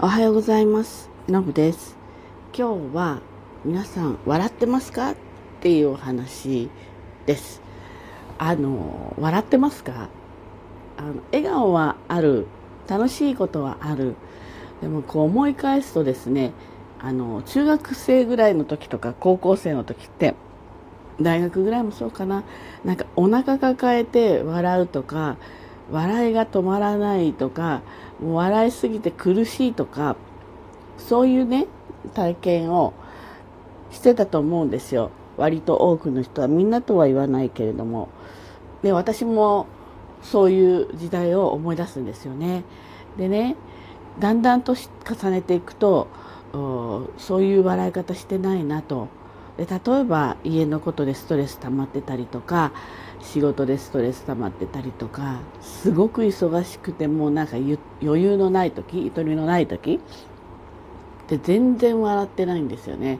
おはようございます。のぶです。今日は皆さん笑ってますかっていうお話です。あの、笑ってますか？あの笑顔はある。楽しいことはある。でもこう思い返すとですね、あの、中学生ぐらいの時とか高校生の時って、大学ぐらいもそうかな。なんかお腹抱えて笑うとか、笑いが止まらないとか、笑いすぎて苦しいとか、そういうね、体験をしてたと思うんですよ。割と多くの人は、みんなとは言わないけれども。で、私もそういう時代を思い出すんですよね。でね、だんだんと重ねていくと、そういう笑い方してないなと。で例えば家のことでストレス溜まってたりとか仕事でストレス溜まってたりとかすごく忙しくてもうなんか余裕のない時ゆとりのない時で全然笑ってないんですよね。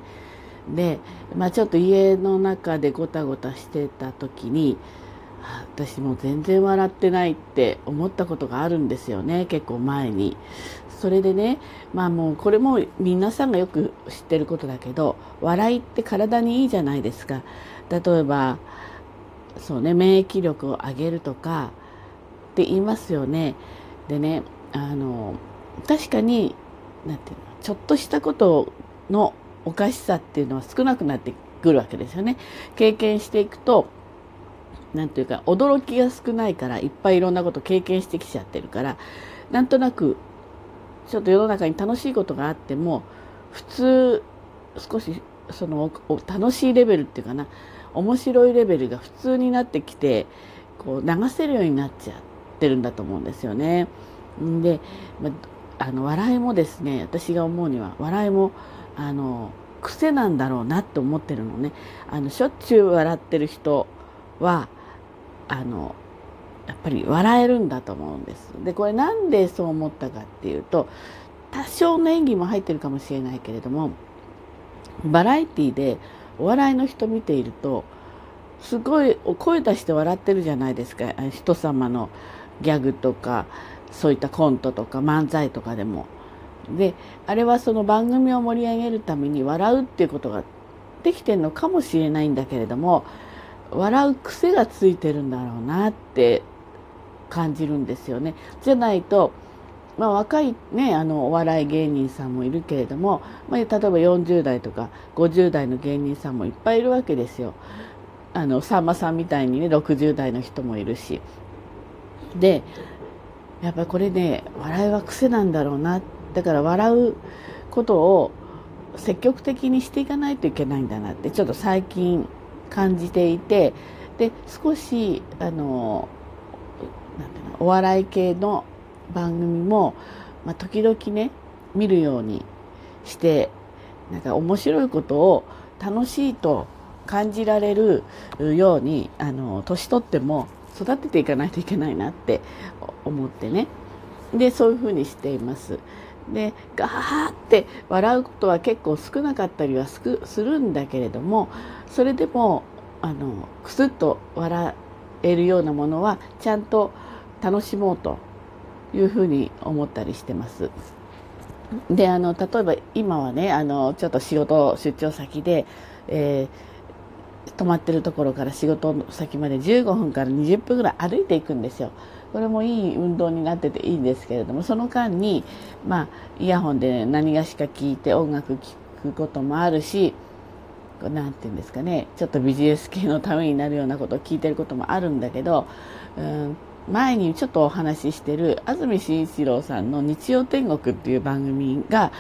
で、まあ、ちょっと家の中でごたごたしてた時に私も全然笑ってないって思ったことがあるんですよね。結構前に。それでねまあもうこれも皆さんがよく知ってることだけど笑いって体にいいじゃないですか。例えばそうね免疫力を上げるとかって言いますよね。でねあの確かになんていうのちょっとしたことのおかしさっていうのは少なくなってくるわけですよね。経験していくとなんていうか驚きが少ないからいっぱいいろんなこと経験してきちゃってるからなんとなくちょっと世の中に楽しいことがあっても普通少しその楽しいレベルっていうかな面白いレベルが普通になってきてこう流せるようになっちゃってるんだと思うんですよね。で、まあの笑いもですね私が思うには笑いもあの癖なんだろうなって思ってるのねあのしょっちゅう笑ってる人はあのやっぱり笑えるんだと思うんです。で、これなんでそう思ったかっていうと、多少の演技も入ってるかもしれないけれども、バラエティでお笑いの人見ていると、すごい声出して笑ってるじゃないですか。人様のギャグとか、そういったコントとか漫才とかでも。で、あれはその番組を盛り上げるために笑うっていうことができてるのかもしれないんだけれども、笑う癖がついてるんだろうなって感じるんですよね。じゃないと、まあ、若いね、あの、お笑い芸人さんもいるけれども、まあ、例えば40代とか50代の芸人さんもいっぱいいるわけですよ。あの、さんまさんみたいにね、60代の人もいるし。で、やっぱりこれね、笑いは癖なんだろうな。だから笑うことを積極的にしていかないといけないんだなって、ちょっと最近感じていて、で、少し、あの、なんていうのお笑い系の番組も、まあ、時々ね見るようにしてなんか面白いことを楽しいと感じられるようにあの年取っても育てていかないといけないなって思ってねでそういうふうにしています。でガーって笑うことは結構少なかったりはするんだけれどもそれでもあのクスッと笑えるようなものはちゃんと楽しもうというふうに思ったりしてます。であの例えば今はねあのちょっと仕事出張先で、えー、泊まってるところから仕事先まで15分から20分ぐらい歩いていくんですよ。これもいい運動になってていいんですけれどもその間に、まあ、イヤホンで何がしか聞いて音楽聴くこともあるし何て言うんですかねちょっとビジネス系のためになるようなことを聞いてることもあるんだけど、うん、前にちょっとお話ししてる安住紳一郎さんの「日曜天国」っていう番組が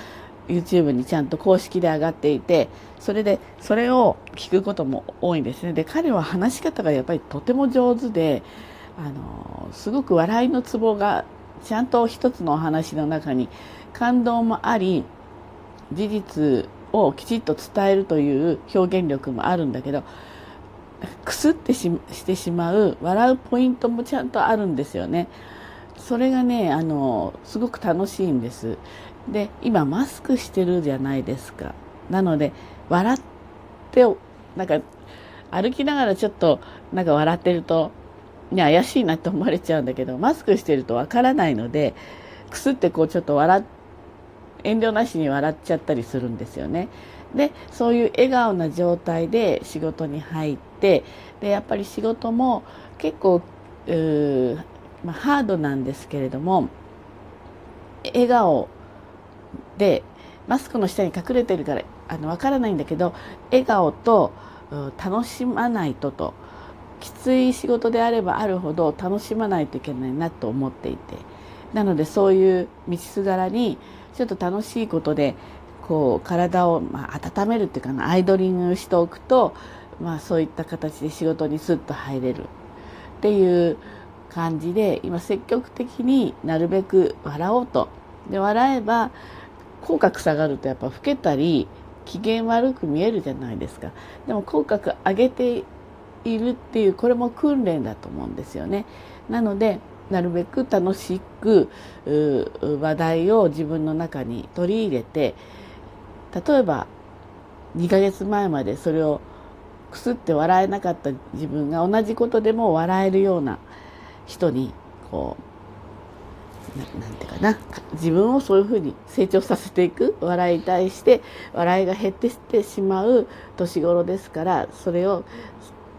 YouTube にちゃんと公式で上がっていてそれでそれを聞くことも多いんですね。で彼は話し方がやっぱりとても上手であのすごく笑いのツボがちゃんと一つのお話の中に感動もあり事実をきちっと伝えるという表現力もあるんだけどくすってししてしまう笑うポイントもちゃんとあるんですよね。それがねあのすごく楽しいんです。で今マスクしてるじゃないですか。なので笑ってなんか歩きながらちょっとなんか笑ってるとね怪しいなって思われちゃうんだけどマスクしてるとわからないのでくすってこうちょっと笑遠慮なしに笑っちゃったりするんですよね。でそういう笑顔な状態で仕事に入ってでやっぱり仕事も結構まあ、ハードなんですけれども笑顔でマスクの下に隠れてるからあの分からないんだけど笑顔と楽しまないとときつい仕事であればあるほど楽しまないといけないなと思っていて。なのでそういう道すがらにちょっと楽しいことでこう体をま温めるっていうかなアイドリングしておくと、まあ、そういった形で仕事にスッと入れる。っていう感じで今積極的になるべく笑おうと。で笑えば口角下がるとやっぱ老けたり機嫌悪く見えるじゃないですか。でも口角上げているっていうこれも訓練だと思うんですよね。なのでなるべく楽しく話題を自分の中に取り入れて例えば2ヶ月前までそれをくすって笑えなかった自分が同じことでも笑えるような人にこうななんていうかな。自分をそういうふうに成長させていく。笑いに対して笑いが減ってってしまう年頃ですからそれを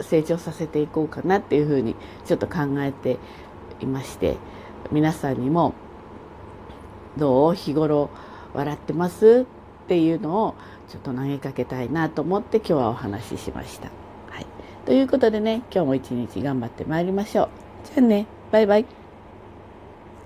成長させていこうかなっていうふうにちょっと考えていまして皆さんにもどう日頃笑ってますっていうのをちょっと投げかけたいなと思って今日はお話ししました。はい、ということでね今日も一日頑張ってまいりましょう。じゃあねバイバイ。